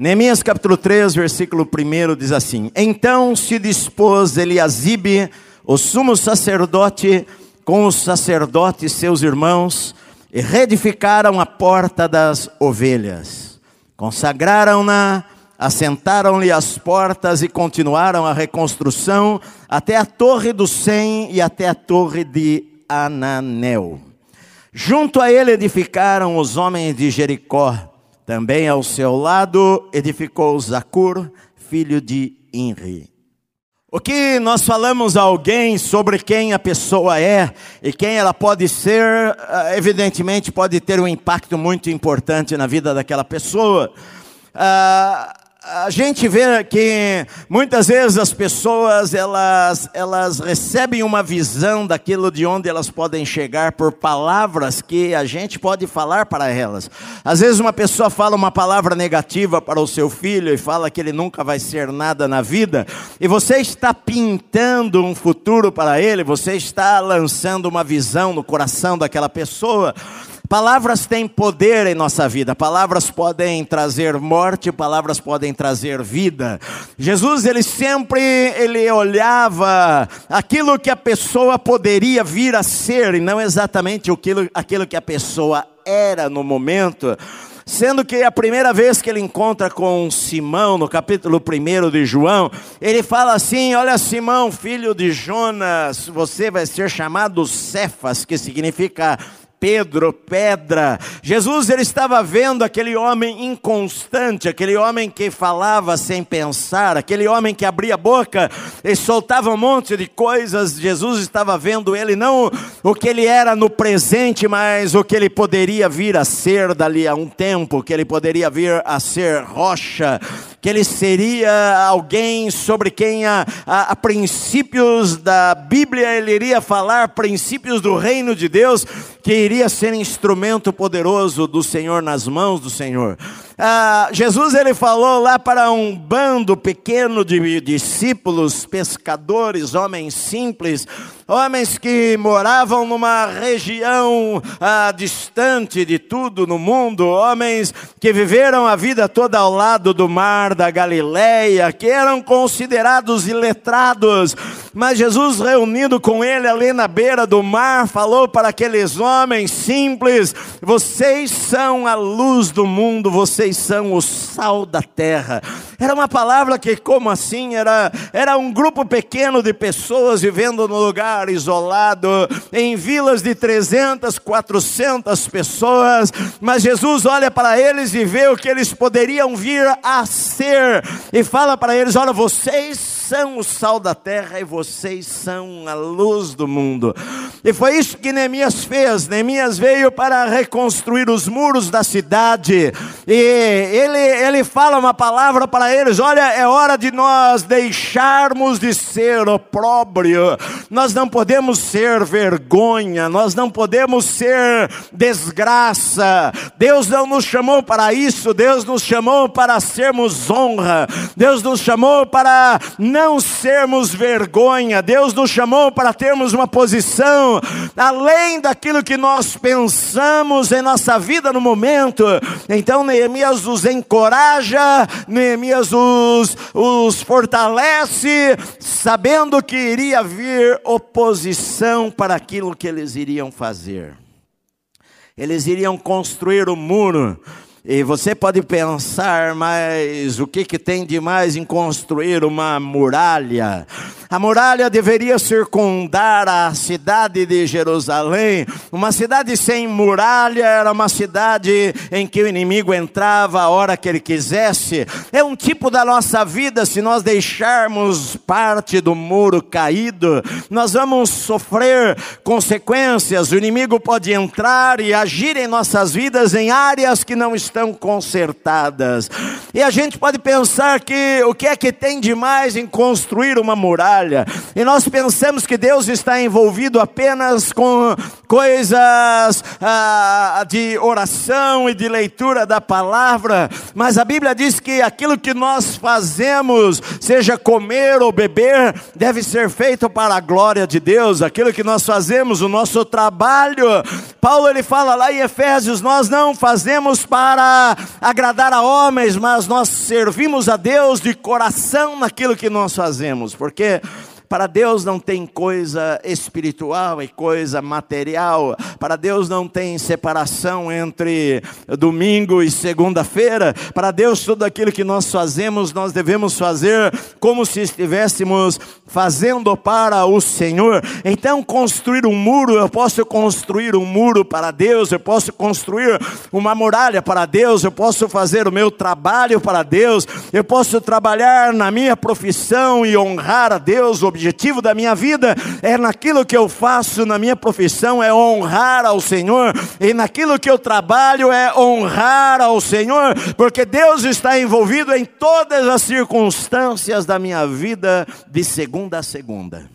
Neemias capítulo 3, versículo 1 diz assim: Então se dispôs Eliasibe, o sumo sacerdote, com os sacerdotes seus irmãos, e reedificaram a porta das ovelhas. Consagraram-na, assentaram-lhe as portas e continuaram a reconstrução até a torre do Sem e até a torre de Ananel. Junto a ele edificaram os homens de Jericó também ao seu lado edificou Zacur, filho de Inri. O que nós falamos a alguém sobre quem a pessoa é e quem ela pode ser, eh, evidentemente pode ter um impacto muito importante na vida daquela pessoa. Uh, a gente vê que muitas vezes as pessoas elas, elas recebem uma visão daquilo de onde elas podem chegar por palavras que a gente pode falar para elas. Às vezes uma pessoa fala uma palavra negativa para o seu filho e fala que ele nunca vai ser nada na vida, e você está pintando um futuro para ele, você está lançando uma visão no coração daquela pessoa. Palavras têm poder em nossa vida. Palavras podem trazer morte, palavras podem trazer vida. Jesus, ele sempre ele olhava aquilo que a pessoa poderia vir a ser e não exatamente aquilo, aquilo que a pessoa era no momento. Sendo que a primeira vez que ele encontra com Simão, no capítulo 1 de João, ele fala assim: Olha, Simão, filho de Jonas, você vai ser chamado Cefas, que significa Pedro, pedra. Jesus ele estava vendo aquele homem inconstante, aquele homem que falava sem pensar, aquele homem que abria a boca e soltava um monte de coisas. Jesus estava vendo ele não o que ele era no presente, mas o que ele poderia vir a ser dali a um tempo, que ele poderia vir a ser rocha, que ele seria alguém sobre quem a, a, a princípios da Bíblia ele iria falar princípios do reino de Deus que iria ser instrumento poderoso do Senhor nas mãos do Senhor. Ah, Jesus ele falou lá para um bando pequeno de discípulos, pescadores, homens simples, homens que moravam numa região ah, distante de tudo no mundo, homens que viveram a vida toda ao lado do mar da Galileia, que eram considerados iletrados, mas Jesus reunido com ele ali na beira do mar, falou para aqueles homens simples: vocês são a luz do mundo, vocês vocês são o sal da terra. Era uma palavra que, como assim, era, era um grupo pequeno de pessoas vivendo num lugar isolado, em vilas de 300, 400 pessoas, mas Jesus olha para eles e vê o que eles poderiam vir a ser, e fala para eles: olha, vocês são o sal da terra e vocês são a luz do mundo. E foi isso que Neemias fez. Neemias veio para reconstruir os muros da cidade. E ele, ele fala uma palavra para eles: olha, é hora de nós deixarmos de ser opróbrio. Nós não podemos ser vergonha, nós não podemos ser desgraça. Deus não nos chamou para isso, Deus nos chamou para sermos honra. Deus nos chamou para não sermos vergonha. Deus nos chamou para termos uma posição além daquilo que nós pensamos em nossa vida no momento. Então Neemias os encoraja, Neemias os, os fortalece, sabendo que iria vir oposição para aquilo que eles iriam fazer. Eles iriam construir o um muro e você pode pensar, mas o que, que tem de mais em construir uma muralha? A muralha deveria circundar a cidade de Jerusalém. Uma cidade sem muralha era uma cidade em que o inimigo entrava a hora que ele quisesse. É um tipo da nossa vida, se nós deixarmos parte do muro caído, nós vamos sofrer consequências. O inimigo pode entrar e agir em nossas vidas em áreas que não estão consertadas. E a gente pode pensar que o que é que tem de mais em construir uma muralha? E nós pensamos que Deus está envolvido apenas com coisas ah, de oração e de leitura da palavra, mas a Bíblia diz que aquilo que nós fazemos, seja comer ou beber, deve ser feito para a glória de Deus. Aquilo que nós fazemos, o nosso trabalho. Paulo ele fala lá em Efésios: nós não fazemos para agradar a homens, mas nós servimos a Deus de coração naquilo que nós fazemos, porque para Deus não tem coisa espiritual e coisa material. Para Deus não tem separação entre domingo e segunda-feira. Para Deus, tudo aquilo que nós fazemos, nós devemos fazer como se estivéssemos fazendo para o Senhor. Então, construir um muro, eu posso construir um muro para Deus, eu posso construir uma muralha para Deus, eu posso fazer o meu trabalho para Deus, eu posso trabalhar na minha profissão e honrar a Deus, objetivo da minha vida é naquilo que eu faço na minha profissão, é honrar ao Senhor, e naquilo que eu trabalho é honrar ao Senhor, porque Deus está envolvido em todas as circunstâncias da minha vida, de segunda a segunda.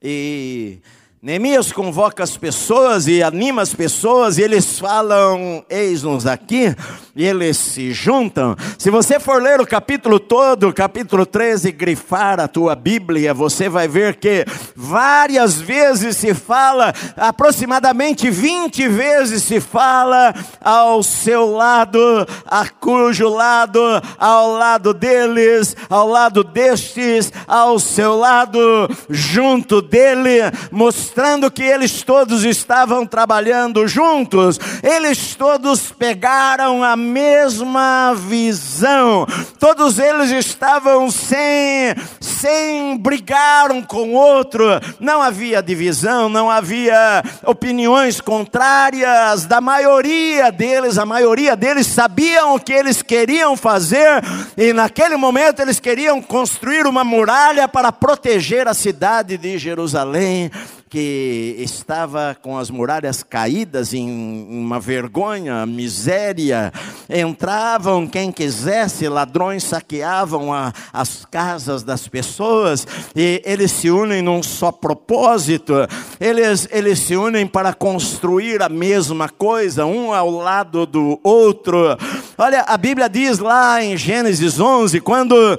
E Neemias convoca as pessoas e anima as pessoas, e eles falam: Eis-nos aqui, e eles se juntam. Se você for ler o capítulo todo, capítulo 13, grifar a tua Bíblia, você vai ver que várias vezes se fala, aproximadamente 20 vezes se fala ao seu lado, a cujo lado, ao lado deles, ao lado destes, ao seu lado, junto dele, mostrando que eles todos estavam trabalhando juntos, eles todos pegaram a mesma visão, todos eles estavam sem, sem brigar um com o outro, não havia divisão, não havia opiniões contrárias. Da maioria deles, a maioria deles sabiam o que eles queriam fazer e naquele momento eles queriam construir uma muralha para proteger a cidade de Jerusalém que estava com as muralhas caídas em uma vergonha, miséria. Entravam quem quisesse, ladrões saqueavam a, as casas das pessoas e eles se unem num só propósito. Eles, eles se unem para construir a mesma coisa, um ao lado do outro. Olha, a Bíblia diz lá em Gênesis 11, quando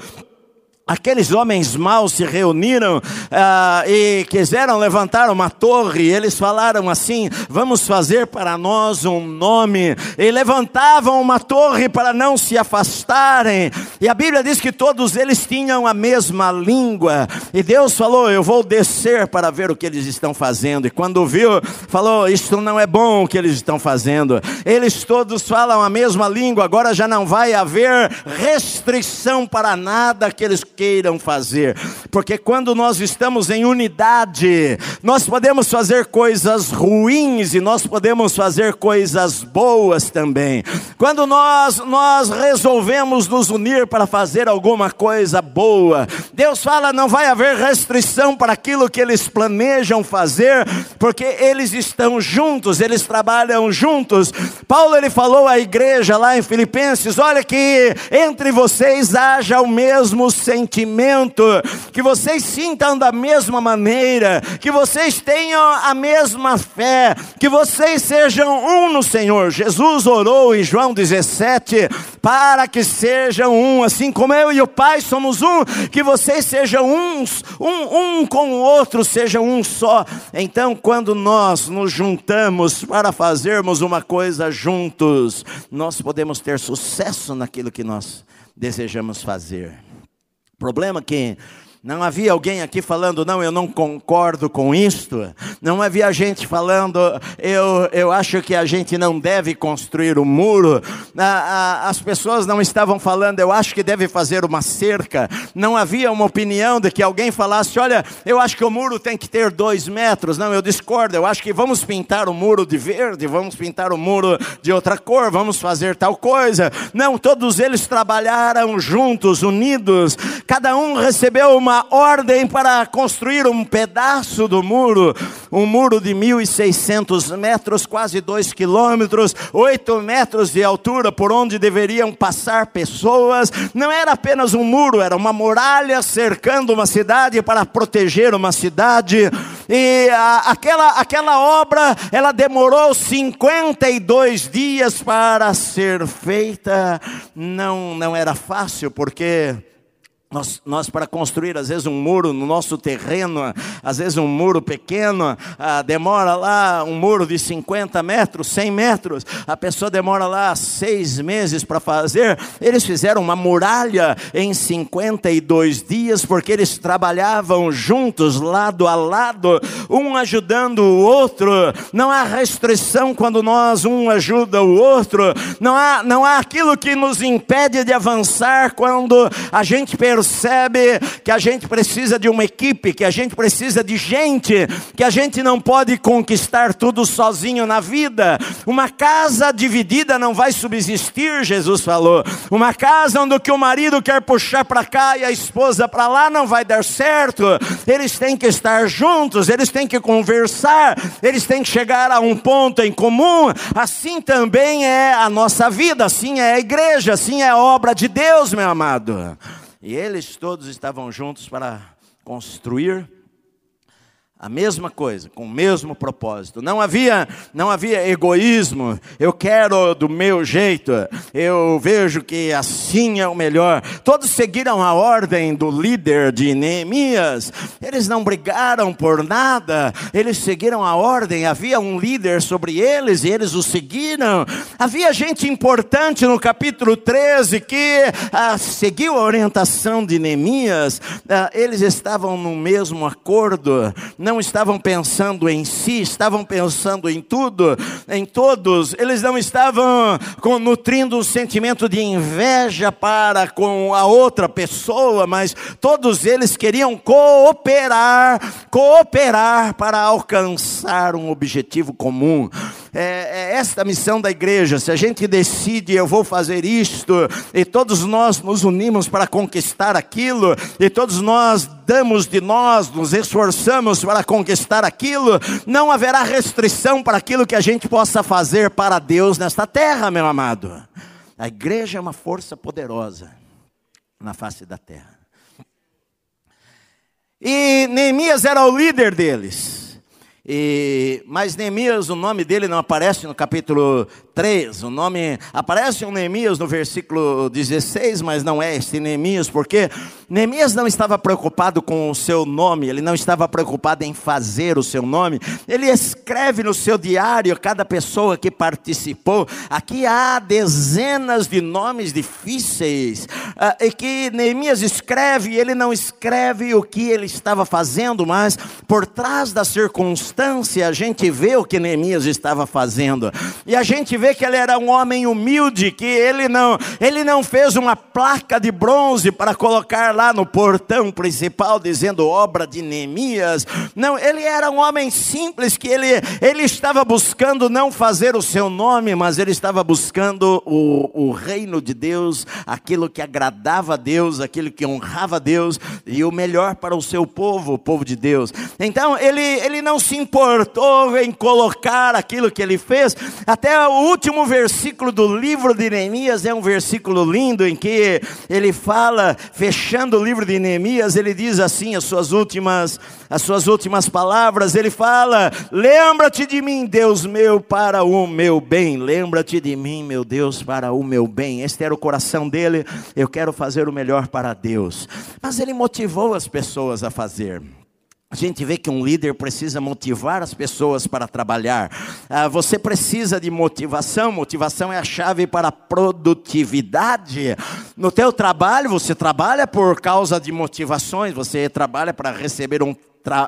Aqueles homens maus se reuniram ah, e quiseram levantar uma torre. Eles falaram assim: Vamos fazer para nós um nome. E levantavam uma torre para não se afastarem. E a Bíblia diz que todos eles tinham a mesma língua. E Deus falou: Eu vou descer para ver o que eles estão fazendo. E quando viu, falou: Isto não é bom o que eles estão fazendo. Eles todos falam a mesma língua. Agora já não vai haver restrição para nada que eles queiram fazer, porque quando nós estamos em unidade, nós podemos fazer coisas ruins e nós podemos fazer coisas boas também. Quando nós nós resolvemos nos unir para fazer alguma coisa boa, Deus fala não vai haver restrição para aquilo que eles planejam fazer, porque eles estão juntos, eles trabalham juntos. Paulo ele falou à igreja lá em Filipenses, olha que entre vocês haja o mesmo sentimento sentimento, que vocês sintam da mesma maneira, que vocês tenham a mesma fé, que vocês sejam um no Senhor. Jesus orou em João 17 para que sejam um, assim como eu e o Pai somos um, que vocês sejam uns, um, um com o outro, sejam um só. Então, quando nós nos juntamos para fazermos uma coisa juntos, nós podemos ter sucesso naquilo que nós desejamos fazer. Problema que não havia alguém aqui falando, não, eu não concordo com isto. Não havia gente falando, eu, eu acho que a gente não deve construir um muro. As pessoas não estavam falando, eu acho que deve fazer uma cerca. Não havia uma opinião de que alguém falasse, olha, eu acho que o muro tem que ter dois metros. Não, eu discordo, eu acho que vamos pintar o muro de verde, vamos pintar o muro de outra cor, vamos fazer tal coisa. Não, todos eles trabalharam juntos, unidos. Cada um recebeu uma uma ordem para construir um pedaço do muro, um muro de 1.600 metros, quase 2 quilômetros, 8 metros de altura, por onde deveriam passar pessoas. Não era apenas um muro, era uma muralha cercando uma cidade para proteger uma cidade. E a, aquela, aquela obra, ela demorou 52 dias para ser feita. Não, não era fácil, porque nós, nós, para construir, às vezes, um muro no nosso terreno, às vezes um muro pequeno, ah, demora lá um muro de 50 metros, 100 metros, a pessoa demora lá seis meses para fazer. Eles fizeram uma muralha em 52 dias, porque eles trabalhavam juntos, lado a lado, um ajudando o outro. Não há restrição quando nós um ajuda o outro, não há, não há aquilo que nos impede de avançar quando a gente percebe que a gente precisa de uma equipe, que a gente precisa de gente, que a gente não pode conquistar tudo sozinho na vida. Uma casa dividida não vai subsistir, Jesus falou. Uma casa onde o marido quer puxar para cá e a esposa para lá não vai dar certo. Eles têm que estar juntos, eles têm que conversar, eles têm que chegar a um ponto em comum. Assim também é a nossa vida, assim é a igreja, assim é a obra de Deus, meu amado. E eles todos estavam juntos para construir a mesma coisa, com o mesmo propósito. Não havia, não havia egoísmo. Eu quero do meu jeito. Eu vejo que assim é o melhor. Todos seguiram a ordem do líder de Neemias. Eles não brigaram por nada. Eles seguiram a ordem. Havia um líder sobre eles e eles o seguiram. Havia gente importante no capítulo 13 que ah, seguiu a orientação de Neemias. Ah, eles estavam no mesmo acordo não estavam pensando em si, estavam pensando em tudo, em todos. Eles não estavam com, nutrindo o sentimento de inveja para com a outra pessoa, mas todos eles queriam cooperar, cooperar para alcançar um objetivo comum é, é esta a missão da igreja. Se a gente decide, eu vou fazer isto, e todos nós nos unimos para conquistar aquilo, e todos nós damos de nós, nos esforçamos para conquistar aquilo, não haverá restrição para aquilo que a gente possa fazer para Deus nesta terra, meu amado. A igreja é uma força poderosa na face da terra. E Neemias era o líder deles. E, mas Neemias, o nome dele não aparece no capítulo 3. O nome aparece um Neemias no versículo 16, mas não é este Neemias, porque Neemias não estava preocupado com o seu nome, ele não estava preocupado em fazer o seu nome. Ele escreve no seu diário cada pessoa que participou. Aqui há dezenas de nomes difíceis uh, e que Neemias escreve, ele não escreve o que ele estava fazendo, mas por trás da circunstância circunstância, a gente vê o que Neemias estava fazendo. E a gente vê que ele era um homem humilde, que ele não, ele não fez uma placa de bronze para colocar lá no portão principal dizendo obra de Neemias. Não, ele era um homem simples que ele, ele estava buscando não fazer o seu nome, mas ele estava buscando o, o reino de Deus, aquilo que agradava a Deus, aquilo que honrava a Deus e o melhor para o seu povo, o povo de Deus. Então ele, ele não se importou em colocar aquilo que ele fez. Até o último versículo do livro de Neemias é um versículo lindo em que ele fala, fechando o livro de Neemias, ele diz assim as suas últimas as suas últimas palavras, ele fala: "Lembra-te de mim, Deus meu, para o meu bem. Lembra-te de mim, meu Deus, para o meu bem." Este era o coração dele. Eu quero fazer o melhor para Deus. Mas ele motivou as pessoas a fazer. A gente vê que um líder precisa motivar as pessoas para trabalhar. Ah, você precisa de motivação. Motivação é a chave para a produtividade. No teu trabalho, você trabalha por causa de motivações. Você trabalha para receber um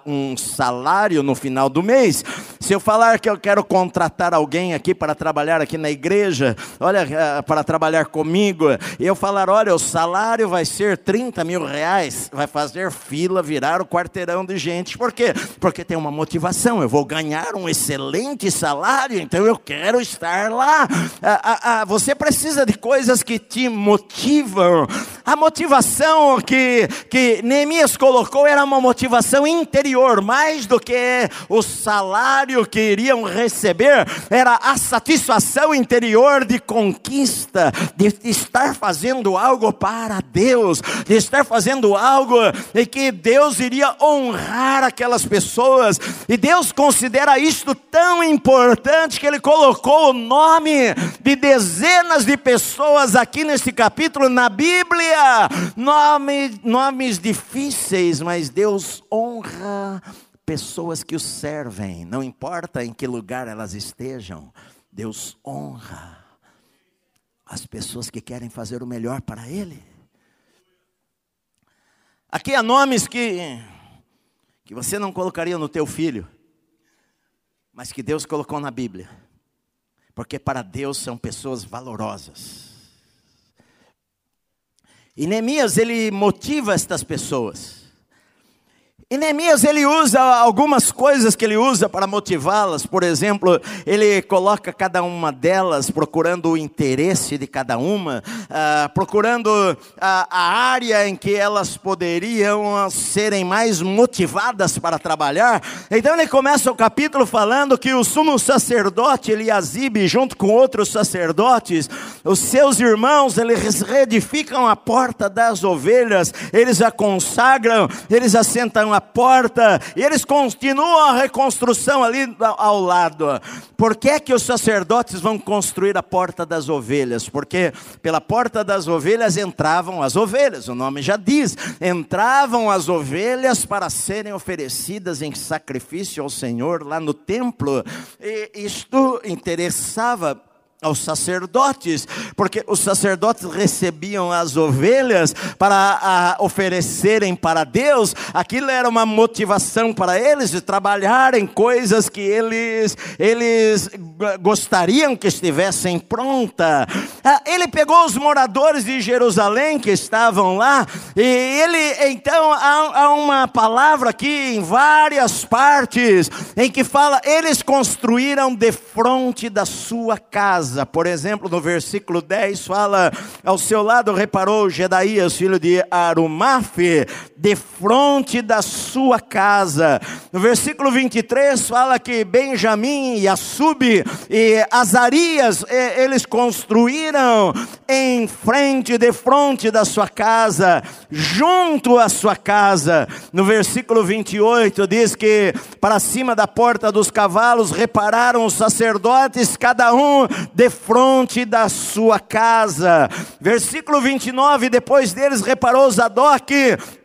um salário no final do mês. Se eu falar que eu quero contratar alguém aqui para trabalhar aqui na igreja, olha, eh, para trabalhar comigo, e eu falar, olha, o salário vai ser 30 mil reais, vai fazer fila, virar o quarteirão de gente. Por quê? Porque tem uma motivação, eu vou ganhar um excelente salário, então eu quero estar lá. Ah, ah, ah, você precisa de coisas que te motivam. A motivação que, que Neemias colocou era uma motivação interna interior, mais do que o salário que iriam receber, era a satisfação interior de conquista, de estar fazendo algo para Deus, de estar fazendo algo em que Deus iria honrar aquelas pessoas, e Deus considera isto tão importante que Ele colocou o nome de dezenas de pessoas aqui nesse capítulo na Bíblia, nome, nomes difíceis, mas Deus honra pessoas que o servem, não importa em que lugar elas estejam, Deus honra as pessoas que querem fazer o melhor para Ele. Aqui há nomes que, que você não colocaria no teu filho, mas que Deus colocou na Bíblia, porque para Deus são pessoas valorosas. E Neemias, ele motiva estas pessoas. E Neemias ele usa algumas coisas que ele usa para motivá-las. Por exemplo, ele coloca cada uma delas procurando o interesse de cada uma, uh, procurando a, a, área em que elas poderiam serem mais motivadas para trabalhar. Então ele começa o capítulo falando que o sumo sacerdote Eliasibe, junto com outros sacerdotes, os seus irmãos, eles reedificam a porta das ovelhas, eles a consagram, eles assentam a porta, e eles continuam a reconstrução ali ao lado. Por que, que os sacerdotes vão construir a porta das ovelhas? Porque pela porta das ovelhas entravam as ovelhas, o nome já diz, entravam as ovelhas para serem oferecidas em sacrifício ao Senhor lá no templo, e isto interessava aos sacerdotes, porque os sacerdotes recebiam as ovelhas para a, oferecerem para Deus, aquilo era uma motivação para eles de trabalharem coisas que eles, eles gostariam que estivessem pronta. Ah, ele pegou os moradores de Jerusalém que estavam lá, e ele, então, há, há uma palavra aqui em várias partes, em que fala, eles construíram de fronte da sua casa casa. Por exemplo, no versículo 10 fala: Ao seu lado reparou Gedaías, filho de Arumafe, de frente da sua casa. No versículo 23 fala que Benjamim e Assub e Azarias, eles construíram em frente, de frente da sua casa, junto à sua casa. No versículo 28 diz que para cima da porta dos cavalos repararam os sacerdotes, cada um de frente da sua casa. Versículo 29, depois deles reparou Zadok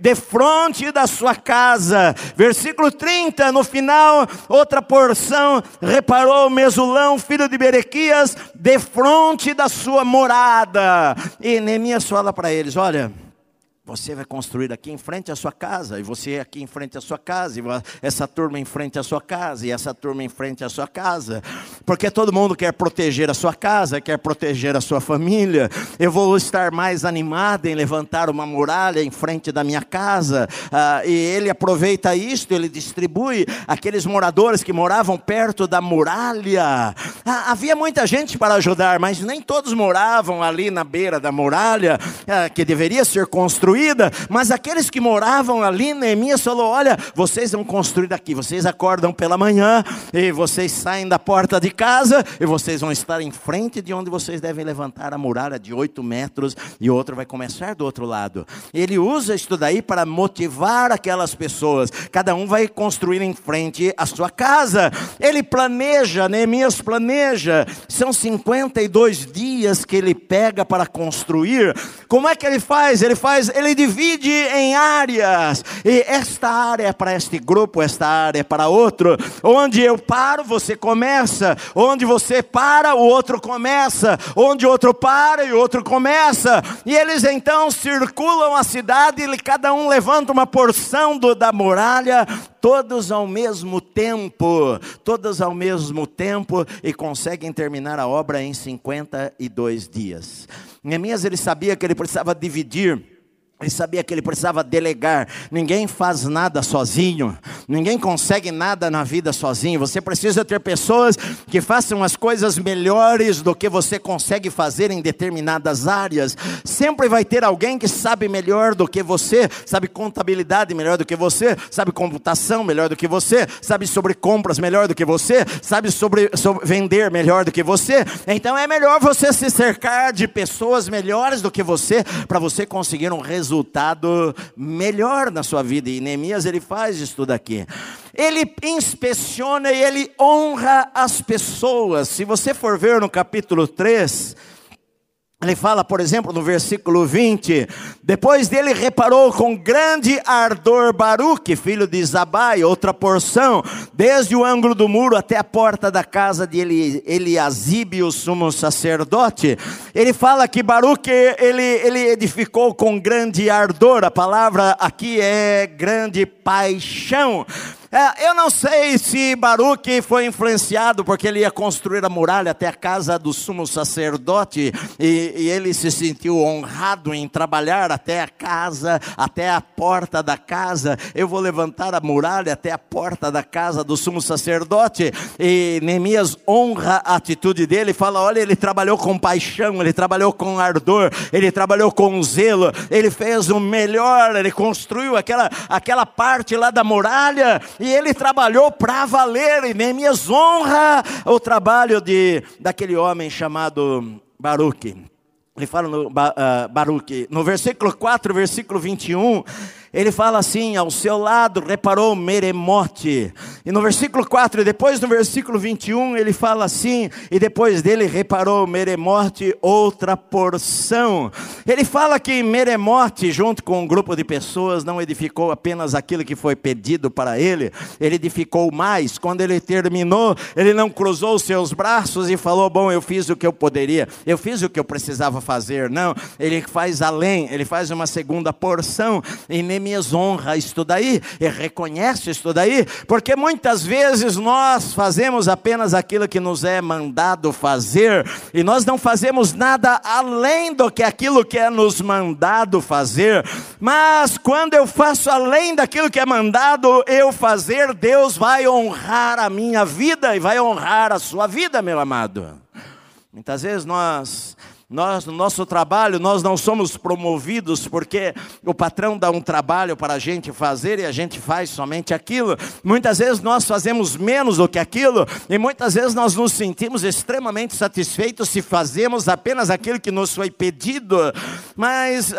de frente da sua casa. Versículo 30, no final, outra porção, reparou Mesulão, filho de Berequias, de frente da sua morada. E Neemias fala para eles: olha, você vai construir aqui em frente à sua casa, e você aqui em frente à sua casa, e essa turma em frente à sua casa, e essa turma em frente à sua casa, porque todo mundo quer proteger a sua casa, quer proteger a sua família. Eu vou estar mais animado em levantar uma muralha em frente da minha casa, ah, e ele aproveita isto, ele distribui aqueles moradores que moravam perto da muralha. Ah, havia muita gente para ajudar, mas nem todos moravam ali na beira da muralha, ah, que deveria ser construída construída, mas aqueles que moravam ali, Neemias falou: Olha, vocês vão construir aqui, vocês acordam pela manhã, e vocês saem da porta de casa, e vocês vão estar em frente de onde vocês devem levantar a muralha de oito metros, e outro vai começar do outro lado. Ele usa isso daí para motivar aquelas pessoas, cada um vai construir em frente a sua casa. Ele planeja, Neemias planeja, são 52 dias que ele pega para construir. Como é que ele faz? Ele faz, ele divide em áreas. E esta área é para este grupo, esta área é para outro. Onde eu paro, você começa. Onde você para, o outro começa. Onde outro para e o outro começa. E eles então circulam a cidade e cada um levanta uma porção do, da muralha, todos ao mesmo tempo, todos ao mesmo tempo e conseguem terminar a obra em 52 dias. Neemias ele sabia que ele precisava dividir ele sabia que ele precisava delegar. Ninguém faz nada sozinho. Ninguém consegue nada na vida sozinho. Você precisa ter pessoas que façam as coisas melhores do que você consegue fazer em determinadas áreas. Sempre vai ter alguém que sabe melhor do que você, sabe contabilidade melhor do que você, sabe computação melhor do que você, sabe sobre compras melhor do que você, sabe sobre, sobre vender melhor do que você. Então é melhor você se cercar de pessoas melhores do que você para você conseguir um resultado resultado melhor na sua vida. E Neemias ele faz isso daqui. Ele inspeciona e ele honra as pessoas. Se você for ver no capítulo 3, Ele fala, por exemplo, no versículo 20: Depois dele reparou com grande ardor Baruque, filho de Zabai, outra porção, desde o ângulo do muro até a porta da casa de Eli, o sumo sacerdote. Ele fala que Baruque ele, ele edificou com grande ardor, a palavra aqui é grande paixão. É, eu não sei se Baruque foi influenciado porque ele ia construir a muralha até a casa do sumo sacerdote e, e ele se sentiu honrado em trabalhar até a casa, até a porta da casa. Eu vou levantar a muralha até a porta da casa do sumo sacerdote. E Neemias honra a atitude dele, fala: olha, ele trabalhou com paixão, ele trabalhou com ardor, ele trabalhou com zelo, ele fez o melhor, ele construiu aquela, aquela parte lá da muralha e ele trabalhou para valer, e Neemias honra o trabalho de, daquele homem chamado Baruque. Ele fala no uh, Baruque, no versículo 4, versículo 21, ele fala assim: ao seu lado reparou Meremote. E no versículo 4, e depois no versículo 21, ele fala assim: e depois dele reparou Meremote, outra porção. Ele fala que Meremote, junto com um grupo de pessoas, não edificou apenas aquilo que foi pedido para ele, ele edificou mais. Quando ele terminou, ele não cruzou seus braços e falou: Bom, eu fiz o que eu poderia, eu fiz o que eu precisava fazer. Não, ele faz além, ele faz uma segunda porção. E Neemias honra isso daí, e reconhece isso daí, porque muitas vezes nós fazemos apenas aquilo que nos é mandado fazer, e nós não fazemos nada além do que aquilo que é nos mandado fazer, mas quando eu faço além daquilo que é mandado eu fazer, Deus vai honrar a minha vida e vai honrar a sua vida, meu amado. Muitas vezes nós nós, no nosso trabalho, nós não somos promovidos porque o patrão dá um trabalho para a gente fazer e a gente faz somente aquilo. Muitas vezes nós fazemos menos do que aquilo e muitas vezes nós nos sentimos extremamente satisfeitos se fazemos apenas aquilo que nos foi pedido. Mas uh,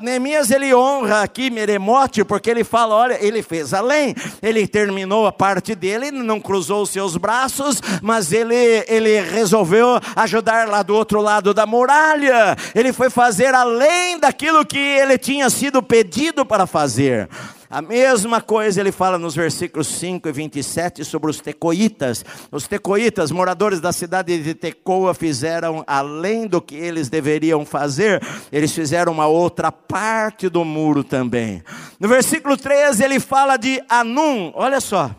Neemias ele honra aqui Meremote porque ele fala: olha, ele fez além, ele terminou a parte dele, não cruzou os seus braços, mas ele, ele resolveu ajudar lá do outro lado da muralha muralha, ele foi fazer além daquilo que ele tinha sido pedido para fazer. A mesma coisa ele fala nos versículos 5 e 27 sobre os tecoitas. Os tecoitas, moradores da cidade de Tecoa, fizeram além do que eles deveriam fazer, eles fizeram uma outra parte do muro também. No versículo 13 ele fala de Anum, olha só.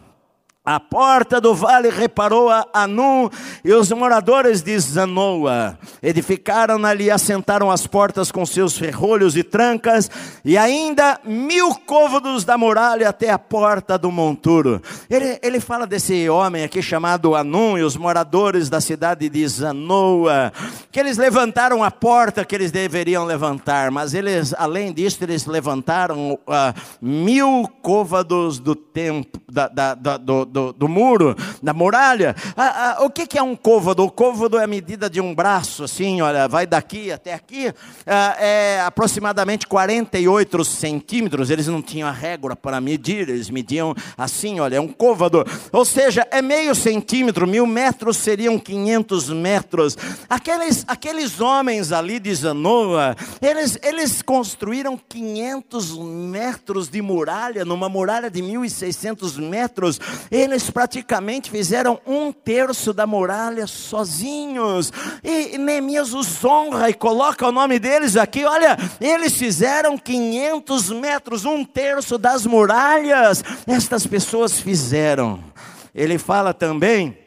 A porta do vale reparou a Anum e os moradores de Zanoa. Edificaram ali e assentaram as portas com seus ferrolhos e trancas, e ainda mil côvados da muralha até a porta do monturo. Ele, ele fala desse homem aqui chamado Anum e os moradores da cidade de Zanoa, que eles levantaram a porta que eles deveriam levantar, mas eles, além disso, eles levantaram uh, mil côvados do tempo, da, da, da, do do, do muro, da muralha. Ah, ah, o que, que, é um côvado? O côvado é a medida de um braço, assim, olha, vai daqui até aqui, ah, é aproximadamente 48 centímetros. Eles não tinham a régua para medir, eles mediam assim, olha, é um côvado. Ou seja, é meio centímetro, mil metros seriam 500 metros. Aqueles, aqueles homens ali de Zanoa, eles, eles construíram 500 metros de muralha, numa muralha de 1.600 metros. Eles eles praticamente fizeram um terço da muralha sozinhos. E Neemias os honra e coloca o nome deles aqui. Olha, eles fizeram 500 metros, um terço das muralhas. Estas pessoas fizeram. Ele fala também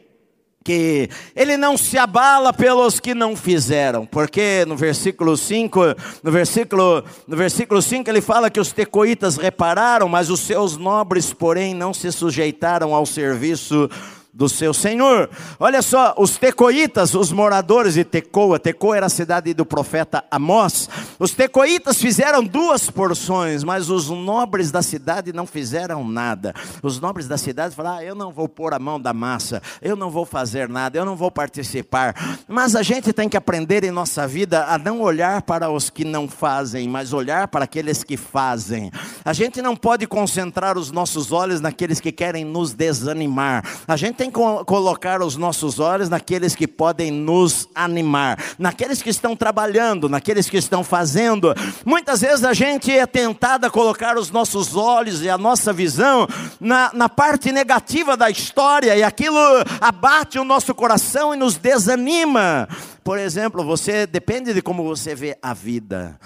que ele não se abala pelos que não fizeram, porque no versículo 5, no versículo, no versículo 5 ele fala que os tecoitas repararam, mas os seus nobres, porém, não se sujeitaram ao serviço do seu senhor. Olha só, os tecoitas, os moradores de Tecoa, Tecoa era a cidade do profeta Amós. Os tecoitas fizeram duas porções, mas os nobres da cidade não fizeram nada. Os nobres da cidade falaram: ah, eu não vou pôr a mão da massa, eu não vou fazer nada, eu não vou participar. Mas a gente tem que aprender em nossa vida a não olhar para os que não fazem, mas olhar para aqueles que fazem. A gente não pode concentrar os nossos olhos naqueles que querem nos desanimar. A gente tem que colocar os nossos olhos naqueles que podem nos animar, naqueles que estão trabalhando, naqueles que estão fazendo. Muitas vezes a gente é tentado a colocar os nossos olhos e a nossa visão na, na parte negativa da história, e aquilo abate o nosso coração e nos desanima. Por exemplo, você depende de como você vê a vida.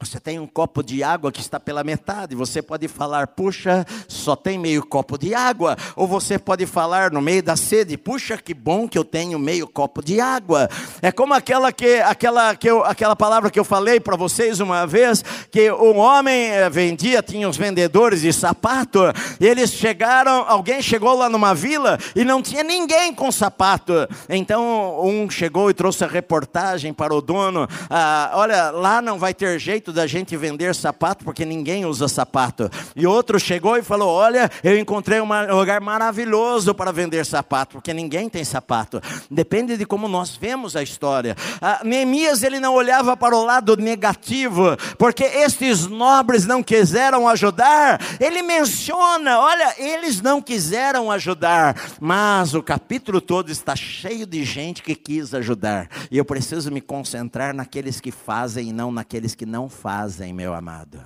Você tem um copo de água que está pela metade, você pode falar, puxa, só tem meio copo de água. Ou você pode falar no meio da sede, puxa, que bom que eu tenho meio copo de água. É como aquela, que, aquela, que eu, aquela palavra que eu falei para vocês uma vez, que um homem eh, vendia, tinha os vendedores de sapato, e eles chegaram, alguém chegou lá numa vila e não tinha ninguém com sapato. Então um chegou e trouxe a reportagem para o dono: ah, olha, lá não vai ter jeito jeito da gente vender sapato, porque ninguém usa sapato. E outro chegou e falou: Olha, eu encontrei um lugar maravilhoso para vender sapato, porque ninguém tem sapato. Depende de como nós vemos a história. Ah, Neemias ele não olhava para o lado negativo, porque estes nobres não quiseram ajudar. Ele menciona: Olha, eles não quiseram ajudar, mas o capítulo todo está cheio de gente que quis ajudar. E eu preciso me concentrar naqueles que fazem e não naqueles que não fazem, meu amado.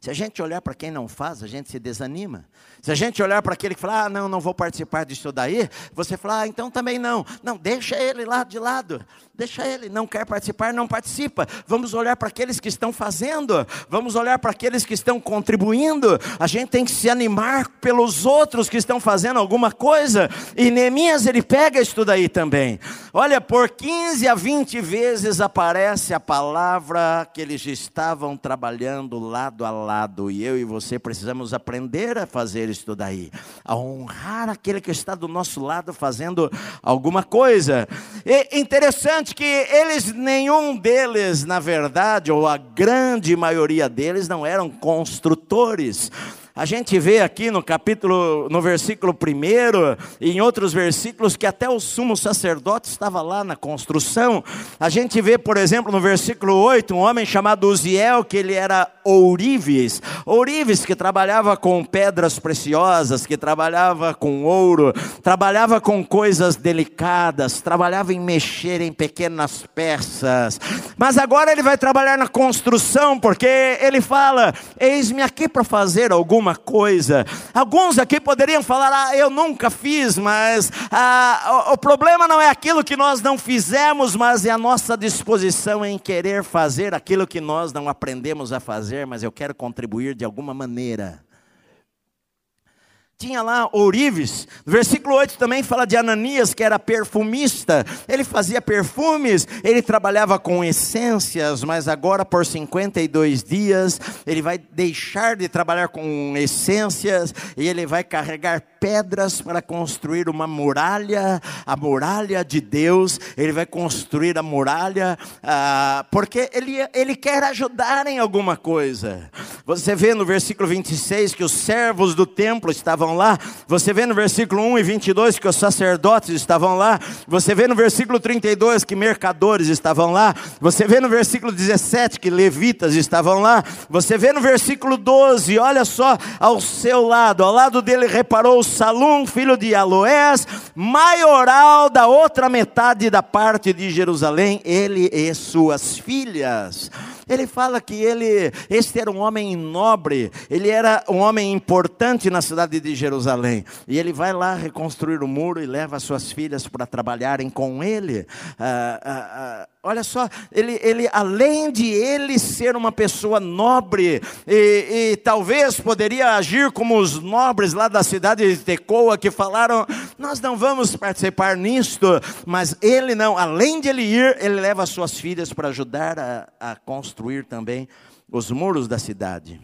Se a gente olhar para quem não faz, a gente se desanima. Se a gente olhar para aquele que fala, ah, não, não vou participar disso daí, você fala, ah, então também não. Não, deixa ele lá de lado. Deixa ele, não quer participar, não participa. Vamos olhar para aqueles que estão fazendo, vamos olhar para aqueles que estão contribuindo. A gente tem que se animar pelos outros que estão fazendo alguma coisa. E Neemias, ele pega isso daí também. Olha, por 15 a 20 vezes aparece a palavra que eles estavam trabalhando lado a lado. E eu e você precisamos aprender a fazer isso daí, a honrar aquele que está do nosso lado fazendo alguma coisa. E interessante interessante que eles, nenhum deles, na verdade, ou a grande maioria deles, não eram construtores. A gente vê aqui no capítulo, no versículo 1 e em outros versículos que até o sumo sacerdote estava lá na construção. A gente vê, por exemplo, no versículo 8, um homem chamado Uziel, que ele era ourives. Ourives que trabalhava com pedras preciosas, que trabalhava com ouro, trabalhava com coisas delicadas, trabalhava em mexer em pequenas peças. Mas agora ele vai trabalhar na construção, porque ele fala: Eis-me aqui para fazer alguma alguma coisa. Alguns aqui poderiam falar: ah, eu nunca fiz, mas ah, o, o problema não é aquilo que nós não fizemos, mas é a nossa disposição em querer fazer aquilo que nós não aprendemos a fazer, mas eu quero contribuir de alguma maneira tinha lá ourives. No versículo 8 também fala de Ananias, que era perfumista. Ele fazia perfumes, ele trabalhava com essências, mas agora por 52 dias ele vai deixar de trabalhar com essências e ele vai carregar pedras para construir uma muralha, a muralha de Deus. Ele vai construir a muralha, ah, porque ele, ele quer ajudar em alguma coisa. Você vê no versículo 26 que os servos do templo estavam lá. Você vê no versículo 1 e 22 que os sacerdotes estavam lá. Você vê no versículo 32 que mercadores estavam lá. Você vê no versículo 17 que levitas estavam lá. Você vê no versículo 12, olha só, ao seu lado, ao lado dele reparou Salum, filho de Aloés, maioral da outra metade da parte de Jerusalém, ele e suas filhas. Ele fala que ele, este era um homem nobre, ele era um homem importante na cidade de Jerusalém. E ele vai lá reconstruir o muro e leva suas filhas para trabalharem com ele. Ah, ah, ah, olha só, ele, ele, além de ele ser uma pessoa nobre, e, e talvez poderia agir como os nobres lá da cidade de Tecoa, que falaram: Nós não vamos participar nisto, mas ele não, além de ele ir, ele leva suas filhas para ajudar a, a construir construir também os muros da cidade.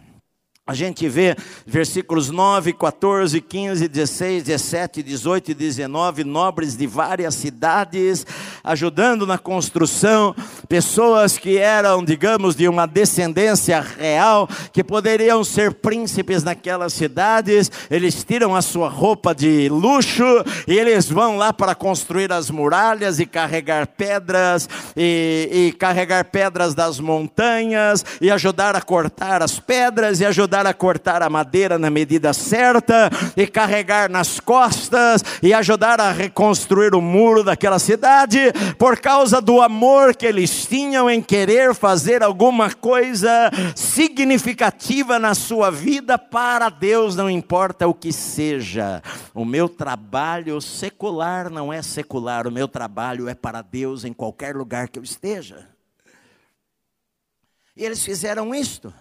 A gente vê versículos 9, 14, 15, 16, 17, 18 e 19, nobres de várias cidades, ajudando na construção, pessoas que eram, digamos, de uma descendência real, que poderiam ser príncipes naquelas cidades. Eles tiram a sua roupa de luxo e eles vão lá para construir as muralhas e carregar pedras, e, e carregar pedras das montanhas, e ajudar a cortar as pedras, e ajudar ajudar a cortar a madeira na medida certa, e carregar nas costas, e ajudar a reconstruir o muro daquela cidade, por causa do amor que eles tinham em querer fazer alguma coisa significativa na sua vida para Deus, não importa o que seja. O meu trabalho secular não é secular, o meu trabalho é para Deus em qualquer lugar que eu esteja. E eles fizeram isto.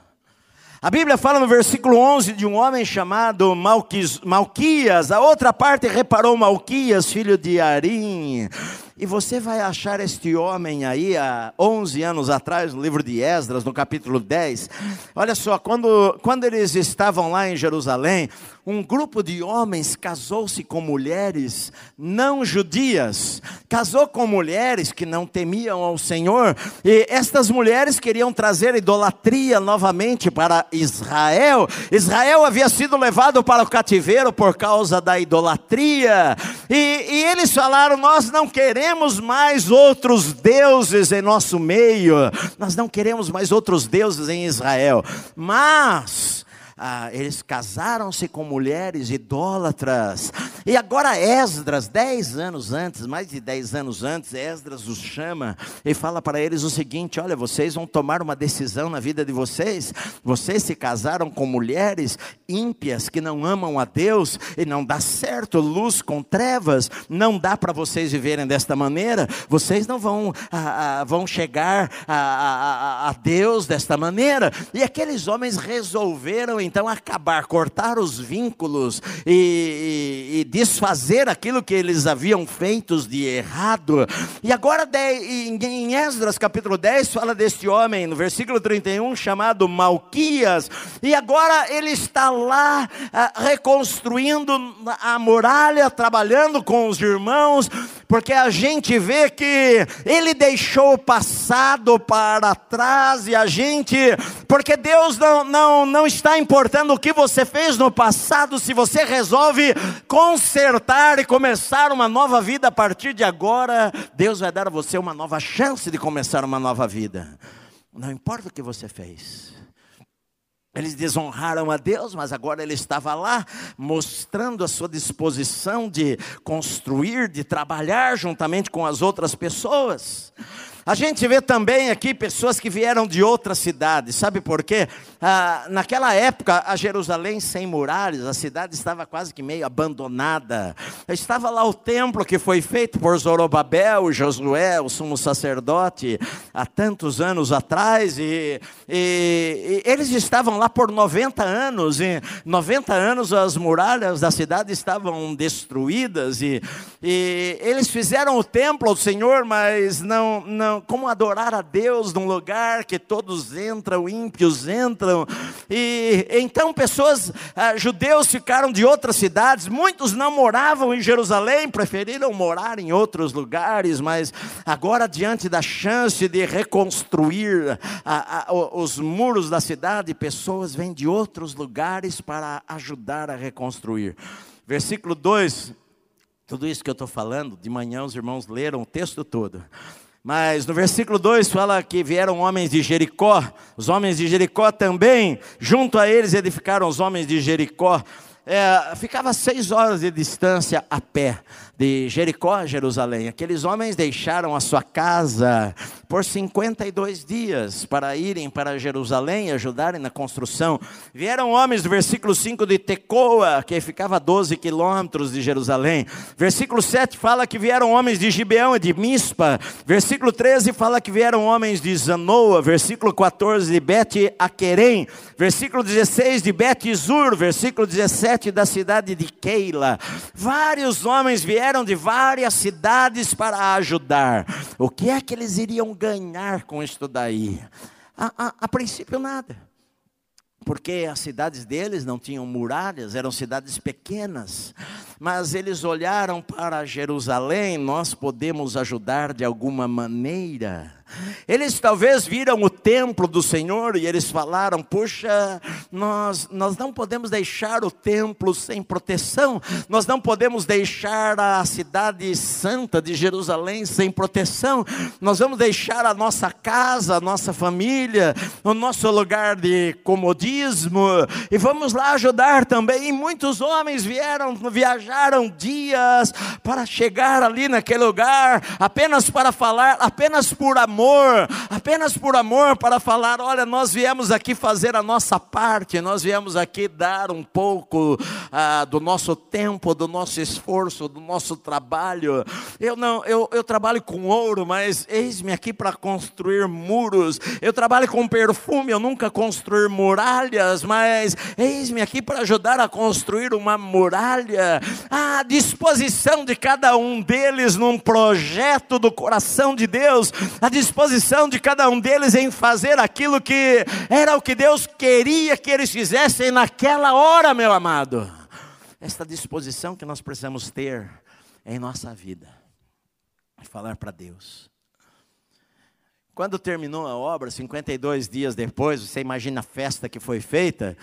A Bíblia fala no versículo 11 de um homem chamado Malquias. A outra parte reparou Malquias, filho de Arim. E você vai achar este homem aí há 11 anos atrás, no livro de Esdras, no capítulo 10. Olha só, quando, quando eles estavam lá em Jerusalém, um grupo de homens casou-se com mulheres não judias, casou com mulheres que não temiam ao Senhor, e estas mulheres queriam trazer idolatria novamente para Israel. Israel havia sido levado para o cativeiro por causa da idolatria, e, e eles falaram: Nós não queremos mais outros deuses em nosso meio, nós não queremos mais outros deuses em Israel, mas ah, eles casaram-se com mulheres idólatras. E agora Esdras, dez anos antes, mais de dez anos antes, Esdras os chama e fala para eles o seguinte: olha, vocês vão tomar uma decisão na vida de vocês. Vocês se casaram com mulheres ímpias que não amam a Deus e não dá certo luz com trevas. Não dá para vocês viverem desta maneira. Vocês não vão, ah, ah, vão chegar a, a, a Deus desta maneira. E aqueles homens resolveram então acabar, cortar os vínculos e, e, e desfazer aquilo que eles haviam feito de errado. E agora em Esdras capítulo 10 fala deste homem, no versículo 31, chamado Malquias, e agora ele está lá ah, reconstruindo a muralha, trabalhando com os irmãos, porque a gente vê que ele deixou o passado para trás e a gente, porque Deus não, não, não está importando o que você fez no passado, se você resolve consertar e começar uma nova vida a partir de agora, Deus vai dar a você uma nova chance de começar uma nova vida. Não importa o que você fez. Eles desonraram a Deus, mas agora ele estava lá mostrando a sua disposição de construir, de trabalhar juntamente com as outras pessoas. A gente vê também aqui pessoas que vieram de outras cidades, sabe por quê? Ah, naquela época, a Jerusalém sem muralhas, a cidade estava quase que meio abandonada. Estava lá o templo que foi feito por Zorobabel, Josué, o sumo sacerdote, há tantos anos atrás, e, e, e eles estavam lá por 90 anos, e 90 anos as muralhas da cidade estavam destruídas, e, e eles fizeram o templo ao Senhor, mas não, não como adorar a Deus num lugar que todos entram, ímpios entram. E então pessoas, ah, judeus ficaram de outras cidades, muitos não moravam em Jerusalém, preferiram morar em outros lugares, mas agora diante da chance de reconstruir a, a, os muros da cidade, pessoas vêm de outros lugares para ajudar a reconstruir. Versículo 2, tudo isso que eu estou falando, de manhã os irmãos leram o texto todo. Mas no versículo 2 fala que vieram homens de Jericó, os homens de Jericó também, junto a eles edificaram os homens de Jericó. É, ficava seis horas de distância a pé de Jericó a Jerusalém. Aqueles homens deixaram a sua casa por 52 dias para irem para Jerusalém e ajudarem na construção. Vieram homens do versículo 5 de Tecoa, que ficava a 12 quilômetros de Jerusalém. Versículo 7 fala que vieram homens de Gibeão e de Mispa. Versículo 13 fala que vieram homens de Zanoa. Versículo 14 de Bet Aquerem. Versículo 16 de Bet Zur. Versículo 17 da cidade de Keila. Vários homens vieram vieram de várias cidades para ajudar. O que é que eles iriam ganhar com isso daí? A, a, a princípio, nada. porque as cidades deles não tinham muralhas, eram cidades pequenas, mas eles olharam para Jerusalém, nós podemos ajudar de alguma maneira. Eles talvez viram o templo do Senhor e eles falaram: Puxa, nós, nós não podemos deixar o templo sem proteção, nós não podemos deixar a cidade santa de Jerusalém sem proteção, nós vamos deixar a nossa casa, a nossa família, o nosso lugar de comodismo e vamos lá ajudar também. E muitos homens vieram, viajaram dias para chegar ali naquele lugar, apenas para falar, apenas por amor amor, apenas por amor, para falar: olha, nós viemos aqui fazer a nossa parte, nós viemos aqui dar um pouco ah, do nosso tempo, do nosso esforço, do nosso trabalho. Eu não, eu, eu trabalho com ouro, mas eis-me aqui para construir muros. Eu trabalho com perfume, eu nunca construir muralhas, mas eis-me aqui para ajudar a construir uma muralha. A disposição de cada um deles num projeto do coração de Deus, a disposição disposição de cada um deles em fazer aquilo que era o que Deus queria que eles fizessem naquela hora, meu amado. Esta disposição que nós precisamos ter em nossa vida, e falar para Deus. Quando terminou a obra, 52 dias depois, você imagina a festa que foi feita,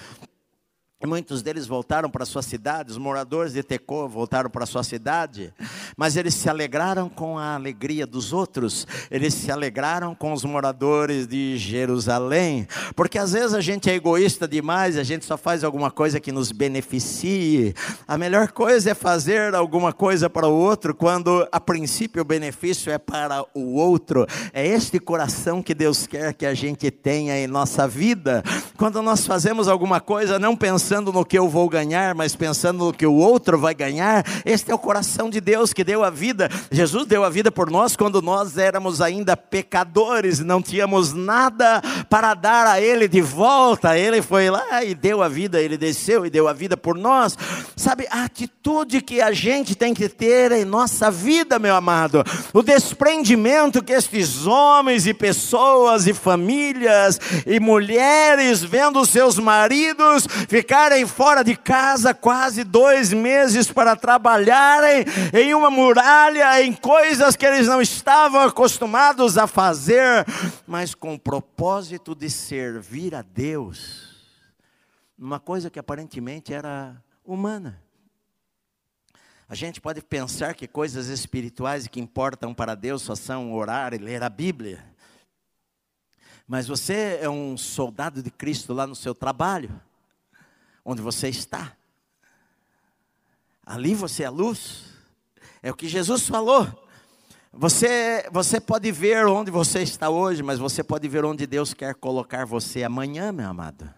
Muitos deles voltaram para sua cidade, os moradores de Tecô voltaram para sua cidade, mas eles se alegraram com a alegria dos outros, eles se alegraram com os moradores de Jerusalém, porque às vezes a gente é egoísta demais, a gente só faz alguma coisa que nos beneficie. A melhor coisa é fazer alguma coisa para o outro quando a princípio o benefício é para o outro. É este coração que Deus quer que a gente tenha em nossa vida. Quando nós fazemos alguma coisa não pensando pensando no que eu vou ganhar, mas pensando no que o outro vai ganhar. Este é o coração de Deus que deu a vida. Jesus deu a vida por nós quando nós éramos ainda pecadores, não tínhamos nada para dar a Ele de volta. Ele foi lá e deu a vida, Ele desceu e deu a vida por nós. Sabe, a atitude que a gente tem que ter em nossa vida, meu amado, o desprendimento que estes homens e pessoas e famílias e mulheres vendo seus maridos ficar ficarem fora de casa quase dois meses para trabalharem em uma muralha, em coisas que eles não estavam acostumados a fazer, mas com o propósito de servir a Deus, uma coisa que aparentemente era humana. A gente pode pensar que coisas espirituais que importam para Deus só são orar e ler a Bíblia. Mas você é um soldado de Cristo lá no seu trabalho onde você está. Ali você é luz. É o que Jesus falou. Você, você pode ver onde você está hoje, mas você pode ver onde Deus quer colocar você amanhã, meu amado.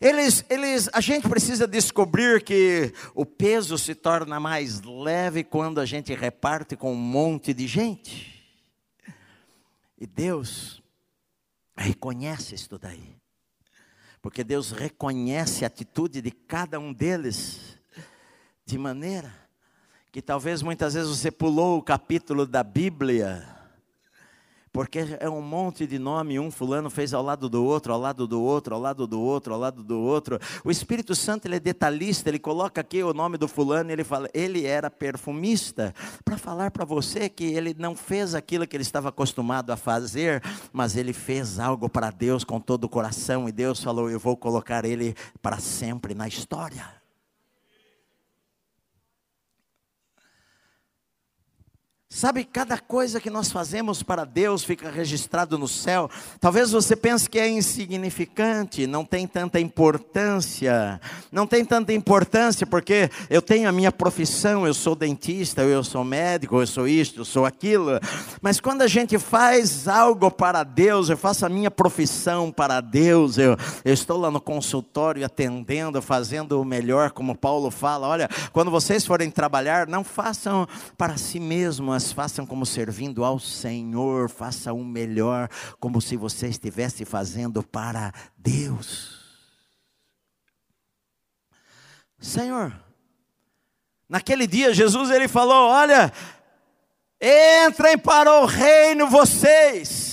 Eles, eles, a gente precisa descobrir que o peso se torna mais leve quando a gente reparte com um monte de gente. E Deus reconhece isso daí porque Deus reconhece a atitude de cada um deles, de maneira que talvez muitas vezes você pulou o capítulo da Bíblia porque é um monte de nome, um fulano fez ao lado do outro, ao lado do outro, ao lado do outro, ao lado do outro. O Espírito Santo ele é detalhista, ele coloca aqui o nome do fulano, ele fala, ele era perfumista, para falar para você que ele não fez aquilo que ele estava acostumado a fazer, mas ele fez algo para Deus com todo o coração, e Deus falou, eu vou colocar ele para sempre na história. Sabe, cada coisa que nós fazemos para Deus fica registrado no céu. Talvez você pense que é insignificante, não tem tanta importância. Não tem tanta importância porque eu tenho a minha profissão, eu sou dentista, eu sou médico, eu sou isto, eu sou aquilo. Mas quando a gente faz algo para Deus, eu faço a minha profissão para Deus, eu, eu estou lá no consultório atendendo, fazendo o melhor, como Paulo fala. Olha, quando vocês forem trabalhar, não façam para si mesmos mas façam como servindo ao Senhor, faça o melhor, como se você estivesse fazendo para Deus. Senhor, naquele dia Jesus ele falou: Olha, entrem para o reino vocês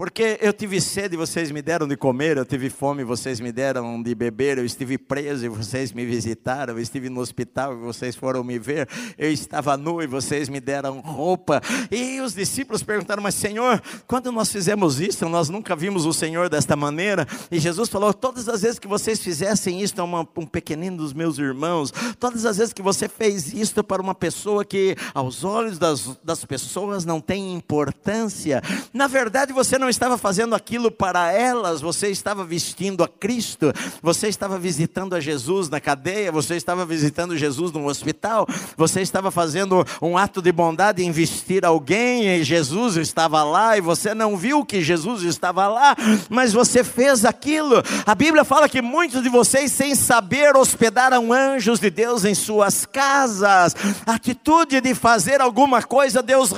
Porque eu tive sede e vocês me deram de comer, eu tive fome e vocês me deram de beber, eu estive preso e vocês me visitaram, eu estive no hospital e vocês foram me ver, eu estava nu e vocês me deram roupa. E os discípulos perguntaram: Mas Senhor, quando nós fizemos isso, nós nunca vimos o Senhor desta maneira. E Jesus falou: Todas as vezes que vocês fizessem isto a uma, um pequenino dos meus irmãos, todas as vezes que você fez isto para uma pessoa que aos olhos das, das pessoas não tem importância, na verdade você não estava fazendo aquilo para elas, você estava vestindo a Cristo, você estava visitando a Jesus na cadeia, você estava visitando Jesus no hospital, você estava fazendo um ato de bondade em vestir alguém, e Jesus estava lá, e você não viu que Jesus estava lá, mas você fez aquilo. A Bíblia fala que muitos de vocês, sem saber, hospedaram anjos de Deus em suas casas. A atitude de fazer alguma coisa, Deus,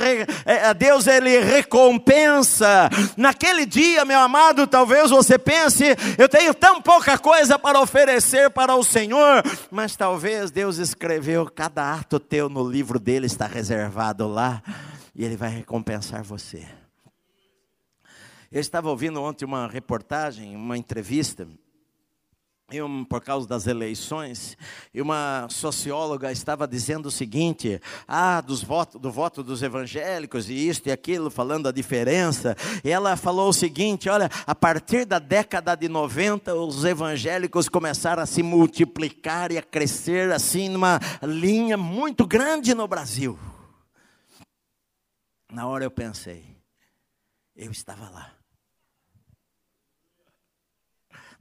é, Deus ele recompensa. Naquele dia, meu amado, talvez você pense: eu tenho tão pouca coisa para oferecer para o Senhor, mas talvez Deus escreveu cada ato teu no livro dele, está reservado lá, e Ele vai recompensar você. Eu estava ouvindo ontem uma reportagem, uma entrevista, por causa das eleições, e uma socióloga estava dizendo o seguinte: ah, dos voto, do voto dos evangélicos, e isto e aquilo, falando a diferença. E ela falou o seguinte: olha, a partir da década de 90, os evangélicos começaram a se multiplicar e a crescer assim, numa linha muito grande no Brasil. Na hora eu pensei, eu estava lá.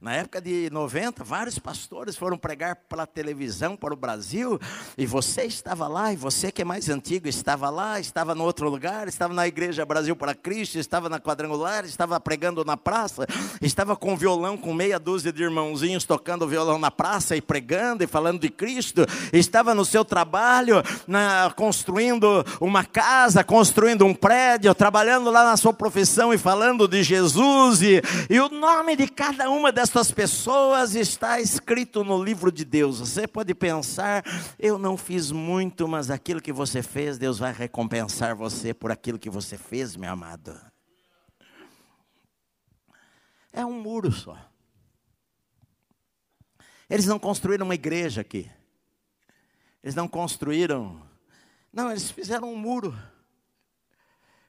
Na época de 90, vários pastores foram pregar pela televisão para o Brasil, e você estava lá, e você que é mais antigo estava lá, estava no outro lugar, estava na Igreja Brasil para Cristo, estava na quadrangular, estava pregando na praça, estava com violão com meia dúzia de irmãozinhos tocando violão na praça e pregando e falando de Cristo, estava no seu trabalho, na, construindo uma casa, construindo um prédio, trabalhando lá na sua profissão e falando de Jesus, e, e o nome de cada uma dessas estas pessoas está escrito no livro de Deus. Você pode pensar, eu não fiz muito, mas aquilo que você fez, Deus vai recompensar você por aquilo que você fez, meu amado. É um muro só. Eles não construíram uma igreja aqui. Eles não construíram. Não, eles fizeram um muro.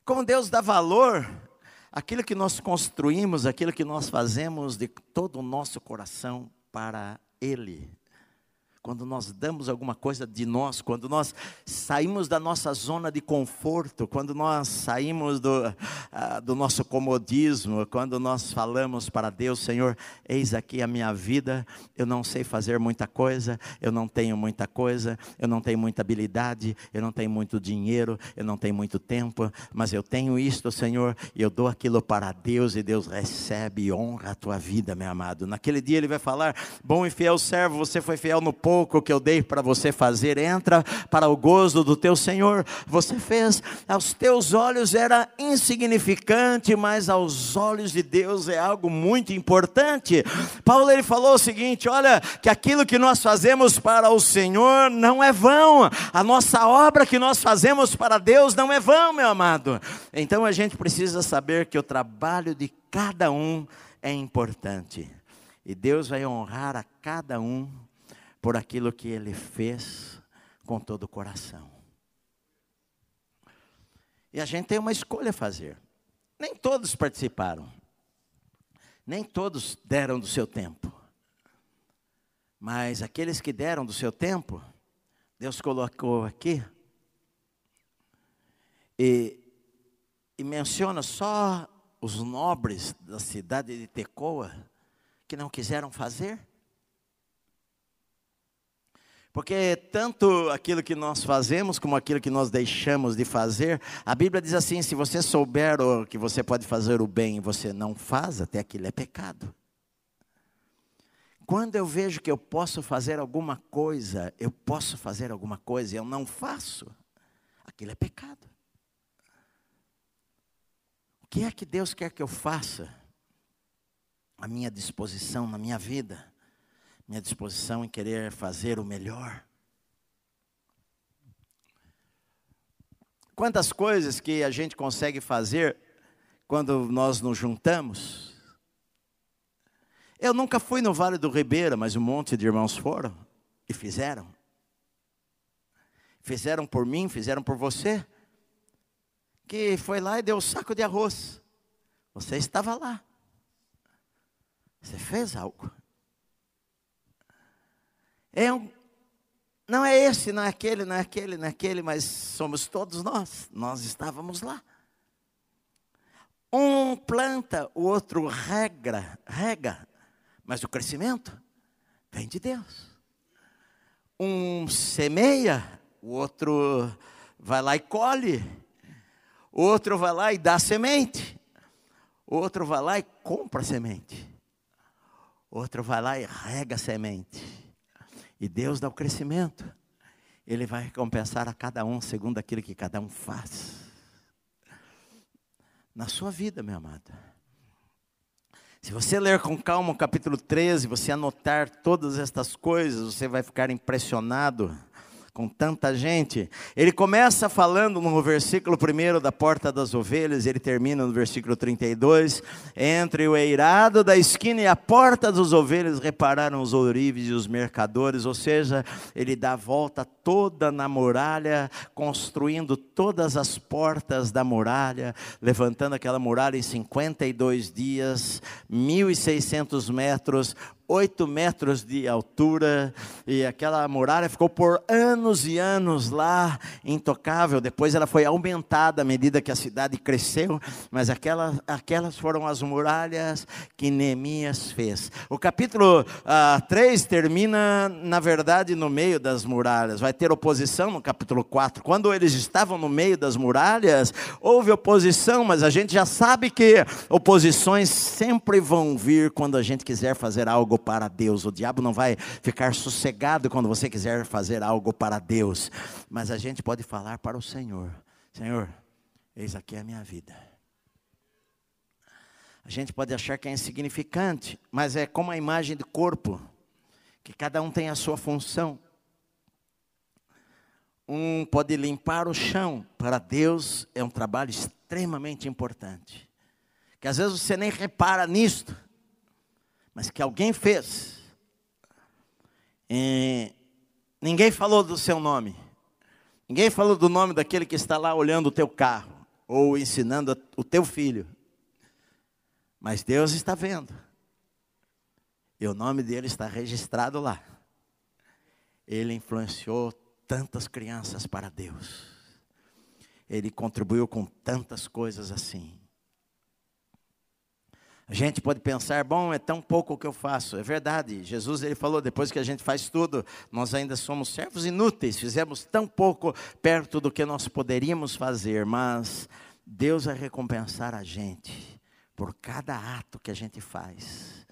Como Deus dá valor aquilo que nós construímos, aquilo que nós fazemos de todo o nosso coração para Ele quando nós damos alguma coisa de nós, quando nós saímos da nossa zona de conforto, quando nós saímos do, uh, do nosso comodismo, quando nós falamos para Deus, Senhor, eis aqui a minha vida, eu não sei fazer muita coisa, eu não tenho muita coisa, eu não tenho muita habilidade, eu não tenho muito dinheiro, eu não tenho muito tempo, mas eu tenho isto, Senhor, e eu dou aquilo para Deus e Deus recebe e honra a tua vida, meu amado. Naquele dia ele vai falar: Bom e fiel servo, você foi fiel no pouco pouco que eu dei para você fazer, entra para o gozo do teu Senhor. Você fez, aos teus olhos era insignificante, mas aos olhos de Deus é algo muito importante. Paulo ele falou o seguinte: olha, que aquilo que nós fazemos para o Senhor não é vão, a nossa obra que nós fazemos para Deus não é vão, meu amado. Então a gente precisa saber que o trabalho de cada um é importante. E Deus vai honrar a cada um por aquilo que ele fez com todo o coração. E a gente tem uma escolha a fazer. Nem todos participaram. Nem todos deram do seu tempo. Mas aqueles que deram do seu tempo, Deus colocou aqui. E, e menciona só os nobres da cidade de Tecoa que não quiseram fazer. Porque tanto aquilo que nós fazemos como aquilo que nós deixamos de fazer, a Bíblia diz assim: se você souber que você pode fazer o bem e você não faz, até aquilo é pecado. Quando eu vejo que eu posso fazer alguma coisa, eu posso fazer alguma coisa e eu não faço, aquilo é pecado. O que é que Deus quer que eu faça? A minha disposição na minha vida minha disposição em querer fazer o melhor. Quantas coisas que a gente consegue fazer quando nós nos juntamos. Eu nunca fui no Vale do Ribeira, mas um monte de irmãos foram e fizeram. Fizeram por mim, fizeram por você. Que foi lá e deu um saco de arroz. Você estava lá. Você fez algo. É um, não é esse, não é aquele, não é aquele, não é aquele, mas somos todos nós. Nós estávamos lá. Um planta, o outro regra, rega, mas o crescimento vem de Deus. Um semeia, o outro vai lá e colhe. O outro vai lá e dá semente. O outro vai lá e compra semente. O outro vai lá e rega semente. E Deus dá o crescimento. Ele vai recompensar a cada um segundo aquilo que cada um faz. Na sua vida, meu amado. Se você ler com calma o capítulo 13, você anotar todas estas coisas, você vai ficar impressionado com tanta gente. Ele começa falando no versículo 1 da porta das ovelhas, ele termina no versículo 32. Entre o eirado da esquina e a porta das ovelhas repararam os ourives e os mercadores, ou seja, ele dá a volta toda na muralha, construindo todas as portas da muralha, levantando aquela muralha em 52 dias, 1.600 metros, oito metros de altura, e aquela muralha ficou por anos e anos lá, intocável. Depois ela foi aumentada à medida que a cidade cresceu, mas aquelas, aquelas foram as muralhas que Neemias fez. O capítulo ah, 3 termina, na verdade, no meio das muralhas. Vai ter oposição no capítulo 4. Quando eles estavam no meio das muralhas, houve oposição, mas a gente já sabe que oposições sempre vão vir quando a gente quiser fazer algo para Deus. O diabo não vai ficar sossegado quando você quiser fazer algo para Deus. Mas a gente pode falar para o Senhor: Senhor, eis aqui a minha vida. A gente pode achar que é insignificante, mas é como a imagem do corpo, que cada um tem a sua função. Um pode limpar o chão, para Deus é um trabalho extremamente importante. Que às vezes você nem repara nisto, mas que alguém fez. E ninguém falou do seu nome. Ninguém falou do nome daquele que está lá olhando o teu carro ou ensinando o teu filho. Mas Deus está vendo. E o nome dele está registrado lá. Ele influenciou tantas crianças para Deus. Ele contribuiu com tantas coisas assim. A gente pode pensar, bom, é tão pouco que eu faço. É verdade. Jesus ele falou, depois que a gente faz tudo, nós ainda somos servos inúteis. Fizemos tão pouco perto do que nós poderíamos fazer, mas Deus vai recompensar a gente por cada ato que a gente faz.